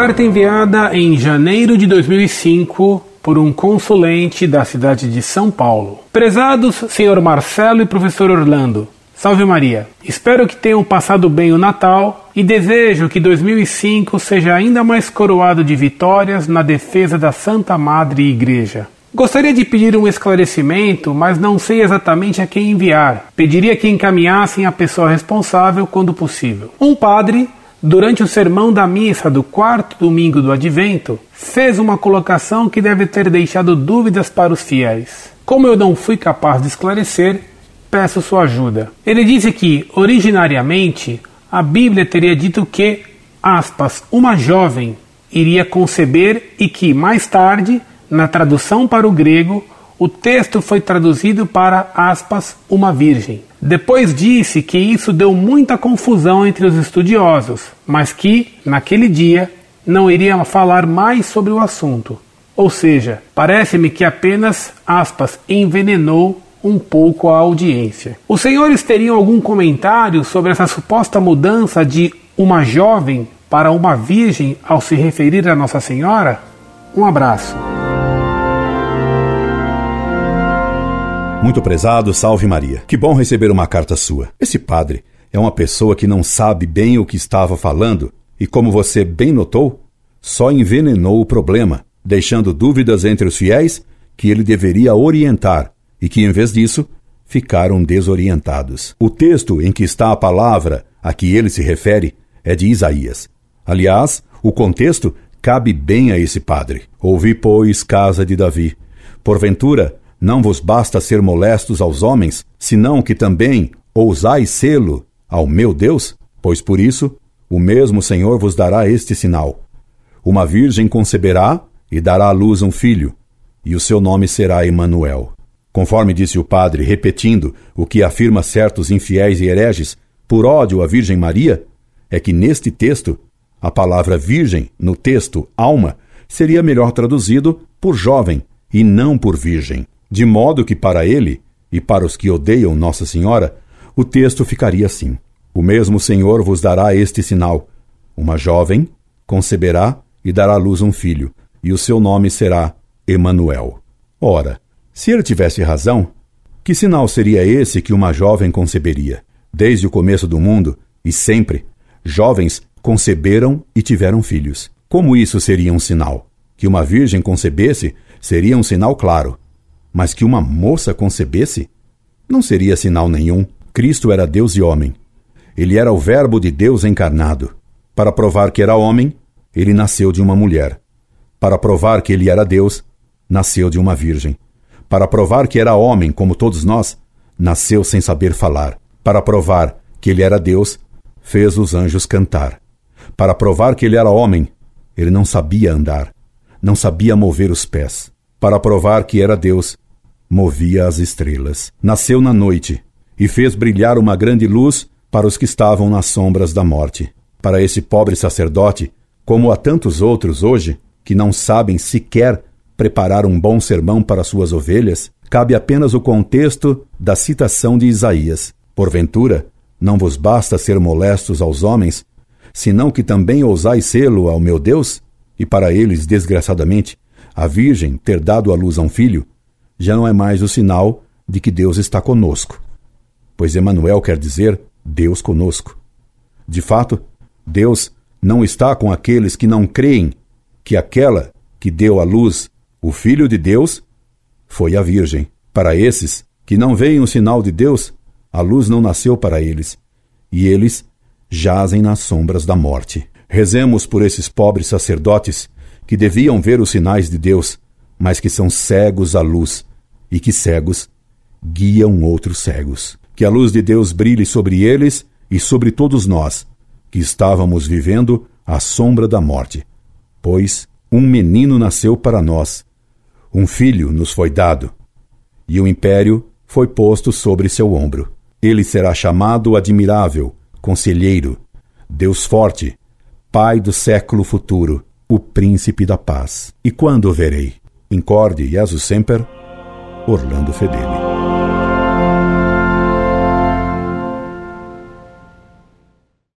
Carta enviada em janeiro de 2005 por um consulente da cidade de São Paulo. Prezados senhor Marcelo e professor Orlando, Salve Maria! Espero que tenham passado bem o Natal e desejo que 2005 seja ainda mais coroado de vitórias na defesa da Santa Madre Igreja. Gostaria de pedir um esclarecimento, mas não sei exatamente a quem enviar. Pediria que encaminhassem a pessoa responsável quando possível. Um padre, durante o sermão da missa do quarto domingo do Advento, fez uma colocação que deve ter deixado dúvidas para os fiéis. Como eu não fui capaz de esclarecer, peço sua ajuda. Ele disse que, originariamente, a Bíblia teria dito que, aspas, uma jovem iria conceber e que, mais tarde, na tradução para o grego, o texto foi traduzido para, aspas, uma virgem. Depois disse que isso deu muita confusão entre os estudiosos, mas que, naquele dia, não iria falar mais sobre o assunto. Ou seja, parece-me que apenas, aspas, envenenou um pouco a audiência. Os senhores teriam algum comentário sobre essa suposta mudança de uma jovem para uma virgem ao se referir a Nossa Senhora? Um abraço. Muito prezado, salve Maria. Que bom receber uma carta sua. Esse padre é uma pessoa que não sabe bem o que estava falando e, como você bem notou, só envenenou o problema, deixando dúvidas entre os fiéis que ele deveria orientar e que, em vez disso, ficaram desorientados. O texto em que está a palavra a que ele se refere é de Isaías. Aliás, o contexto cabe bem a esse padre. Ouvi, pois, casa de Davi. Porventura, não vos basta ser molestos aos homens, senão que também ousais sê-lo ao meu Deus? Pois por isso, o mesmo Senhor vos dará este sinal: Uma virgem conceberá e dará à luz um filho, e o seu nome será Emanuel. Conforme disse o padre, repetindo o que afirma certos infiéis e hereges por ódio à Virgem Maria, é que neste texto a palavra virgem, no texto alma, seria melhor traduzido por jovem e não por virgem de modo que para ele e para os que odeiam Nossa Senhora, o texto ficaria assim: O mesmo Senhor vos dará este sinal: uma jovem conceberá e dará à luz um filho, e o seu nome será Emanuel. Ora, se ele tivesse razão, que sinal seria esse que uma jovem conceberia? Desde o começo do mundo e sempre, jovens conceberam e tiveram filhos. Como isso seria um sinal? Que uma virgem concebesse seria um sinal claro. Mas que uma moça concebesse? Não seria sinal nenhum. Cristo era Deus e homem. Ele era o Verbo de Deus encarnado. Para provar que era homem, ele nasceu de uma mulher. Para provar que ele era Deus, nasceu de uma virgem. Para provar que era homem, como todos nós, nasceu sem saber falar. Para provar que ele era Deus, fez os anjos cantar. Para provar que ele era homem, ele não sabia andar, não sabia mover os pés. Para provar que era Deus, movia as estrelas. Nasceu na noite e fez brilhar uma grande luz para os que estavam nas sombras da morte. Para esse pobre sacerdote, como a tantos outros hoje, que não sabem sequer preparar um bom sermão para suas ovelhas, cabe apenas o contexto da citação de Isaías. Porventura, não vos basta ser molestos aos homens, senão que também ousais sê-lo ao meu Deus? E para eles, desgraçadamente, a Virgem ter dado à luz a um filho, já não é mais o sinal de que Deus está conosco, pois Emanuel quer dizer Deus conosco. De fato, Deus não está com aqueles que não creem que aquela que deu à luz o Filho de Deus foi a Virgem. Para esses que não veem o sinal de Deus, a luz não nasceu para eles, e eles jazem nas sombras da morte. Rezemos por esses pobres sacerdotes que deviam ver os sinais de Deus, mas que são cegos à luz e que cegos guiam outros cegos. Que a luz de Deus brilhe sobre eles e sobre todos nós, que estávamos vivendo à sombra da morte. Pois um menino nasceu para nós, um filho nos foi dado, e o império foi posto sobre seu ombro. Ele será chamado Admirável, Conselheiro, Deus Forte, Pai do século futuro, o Príncipe da Paz. E quando o verei? Incorde Jesus Semper Orlando Fedeli.